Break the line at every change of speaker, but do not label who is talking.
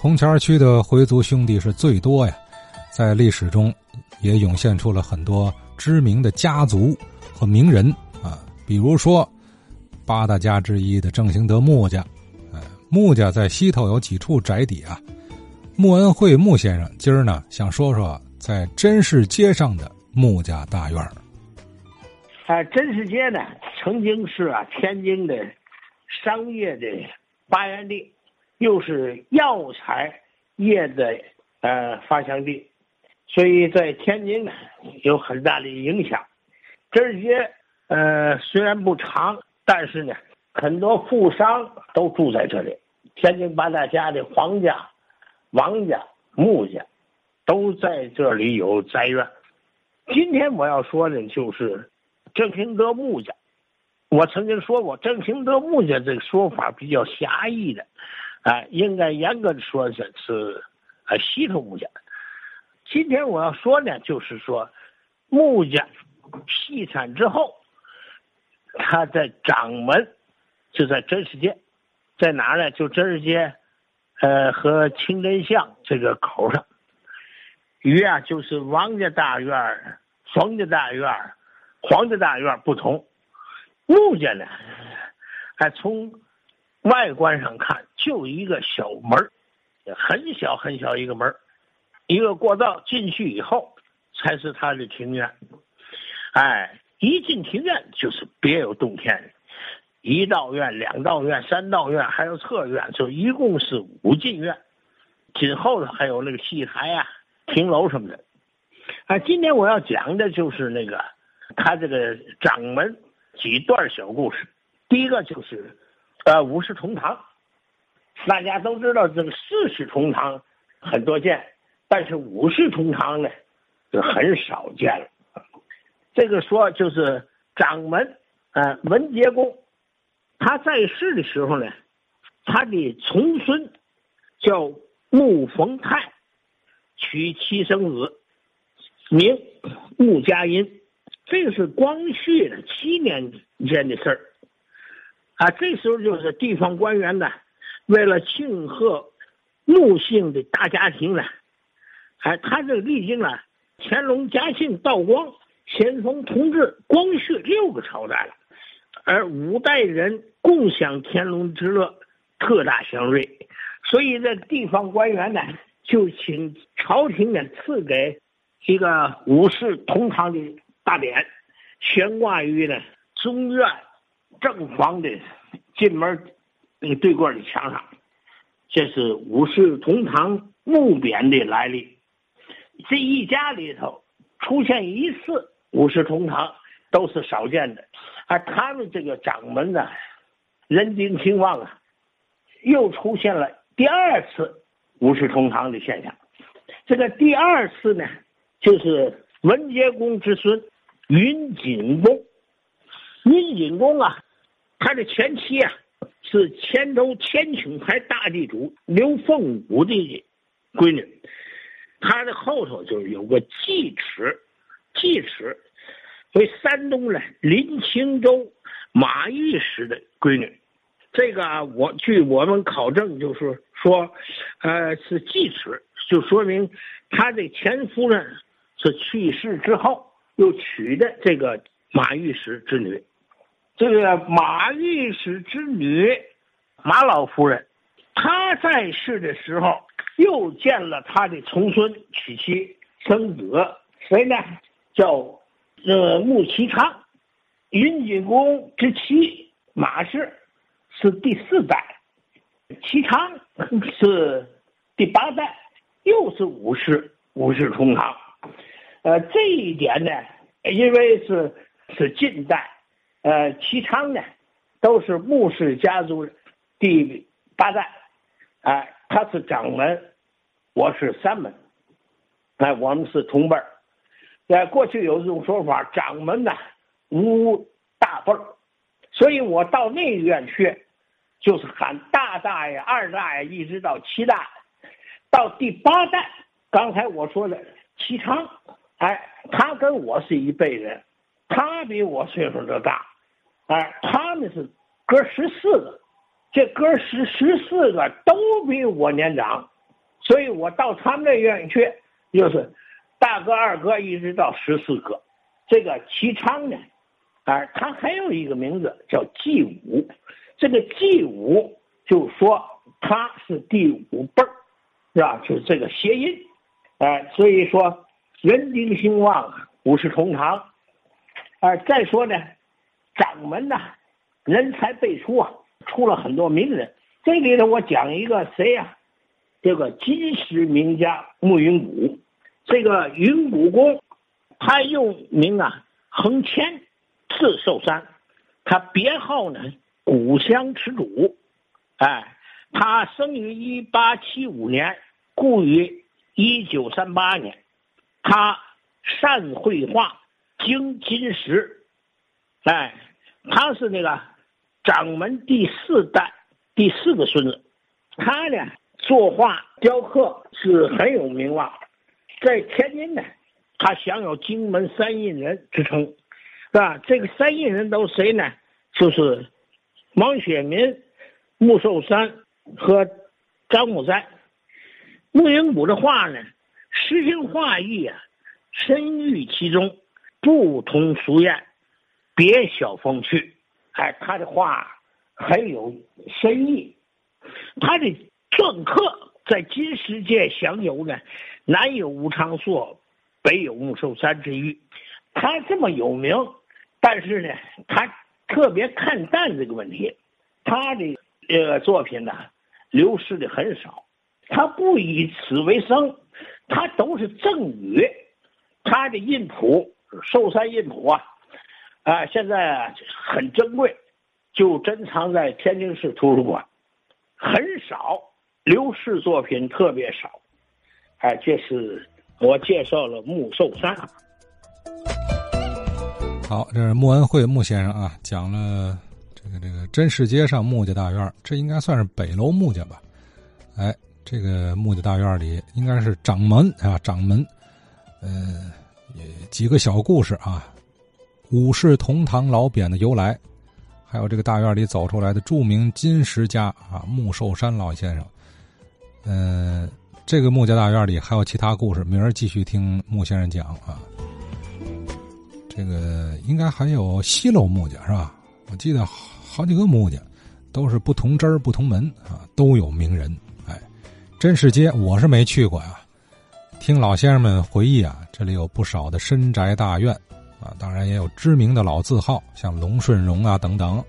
红桥区的回族兄弟是最多呀，在历史中也涌现出了很多知名的家族和名人啊，比如说八大家之一的郑兴德穆家，哎，穆家在西头有几处宅邸啊。穆恩惠穆先生今儿呢想说说在真市街上的穆家大院儿。
啊，真市街呢曾经是啊天津的商业的发源地，又是药材业的呃发祥地，所以在天津呢有很大的影响。这些呃虽然不长，但是呢很多富商都住在这里，天津八大家的皇家。王家、穆家都在这里有宅院。今天我要说的，就是郑兴德穆家。我曾经说过，郑兴德穆家这个说法比较狭义的，啊，应该严格的说是是啊西头穆家。今天我要说呢，就是说穆家西产之后，他的掌门就在真世界，在哪呢？就真世界。呃，和清真巷这个口上，与啊就是王家大院、冯家大院、黄家大院不同，木家呢，还从外观上看就一个小门很小很小一个门一个过道进去以后才是他的庭院。哎，一进庭院就是别有洞天。一道院、两道院、三道院，还有侧院，就一共是五进院。紧后头还有那个戏台呀、亭楼什么的。啊，今天我要讲的就是那个他这个掌门几段小故事。第一个就是，呃，五世同堂。大家都知道这个四世同堂很多见，但是五世同堂呢，就很少见了。这个说就是掌门，呃，文杰公。他在世的时候呢，他的重孙叫穆逢泰，娶妻生子，名穆家音。这个是光绪七年间的事儿。啊，这时候就是地方官员呢，为了庆贺穆姓的大家庭呢，哎，他这历经了乾隆、嘉庆、道光、咸丰、同治、光绪六个朝代了。而五代人共享天伦之乐，特大祥瑞，所以这地方官员呢，就请朝廷呢赐给一个五世同堂的大匾，悬挂于呢中院正房的进门那个对过的墙上，这是五世同堂木匾的来历。这一家里头出现一次五世同堂，都是少见的。而他们这个掌门呢，人丁兴旺啊，又出现了第二次五世同堂的现象。这个第二次呢，就是文杰公之孙云锦公。云锦公啊，他的前妻啊是乾州千顷牌大地主刘凤武的闺女，他的后头就是有个季齿，季齿。为山东的临清州马御史的闺女，这个我据我们考证，就是说，呃，是继齿，就说明他的前夫人是去世之后又娶的这个马玉石之女。这个马御史之女马老夫人，她在世的时候又见了他的重孙娶妻生子，谁呢？叫。呃，穆其昌，云锦公之妻马氏是第四代，其昌 是第八代，又是五世五世同堂。呃，这一点呢，因为是是近代，呃，齐昌呢都是穆氏家族第八代，哎，他是掌门，我是三门，哎，我们是同辈儿。在过去有一种说法，掌门呢无大辈儿，所以我到内院去，就是喊大大爷、二大爷，一直到七大，到第八代。刚才我说的齐昌，哎，他跟我是一辈人，他比我岁数都大，哎，他们是哥十四个，这哥十十四个都比我年长，所以我到他们那院去，就是大哥、二哥一直到十四个。这个齐昌呢，啊，他还有一个名字叫季武。这个季武就说他是第五辈儿，是吧？就是这个谐音，哎，所以说人丁兴旺，五世同堂。啊，再说呢，掌门呐，人才辈出啊，出了很多名人。这里头我讲一个谁呀？这个金石名家穆云谷，这个云谷公，他又名啊恒谦，字寿山，他别号呢古香池主，哎，他生于一八七五年，故于一九三八年，他善绘画，精金石，哎，他是那个掌门第四代第四个孙子，他呢。作画雕刻是很有名望，在天津呢，他享有“荆门三印人”之称，是吧？这个三印人都谁呢？就是王雪民、穆寿山和张木斋。穆云谷的画呢，诗情画意啊，深郁其中，不同俗艳，别小风趣。哎，他的话很有深意，他的。篆刻在金石界享有呢，南有吴昌硕，北有穆寿山之誉。他这么有名，但是呢，他特别看淡这个问题。他的这个作品呢，流失的很少。他不以此为生，他都是赠予。他的印谱，寿山印谱啊，啊，现在很珍贵，就珍藏在天津市图书馆，很少。刘氏作品特别少，哎，这是我介绍了穆寿山。
好，这是穆恩惠穆先生啊，讲了这个这个真世街上穆家大院，这应该算是北楼穆家吧？哎，这个穆家大院里应该是掌门啊，掌门，呃，几个小故事啊，五世同堂老匾的由来，还有这个大院里走出来的著名金石家啊，穆寿山老先生。嗯，这个穆家大院里还有其他故事，明儿继续听穆先生讲啊。这个应该还有西楼穆家是吧？我记得好几个穆家都是不同枝儿、不同门啊，都有名人。哎，真世街我是没去过呀，听老先生们回忆啊，这里有不少的深宅大院啊，当然也有知名的老字号，像龙顺荣啊等等。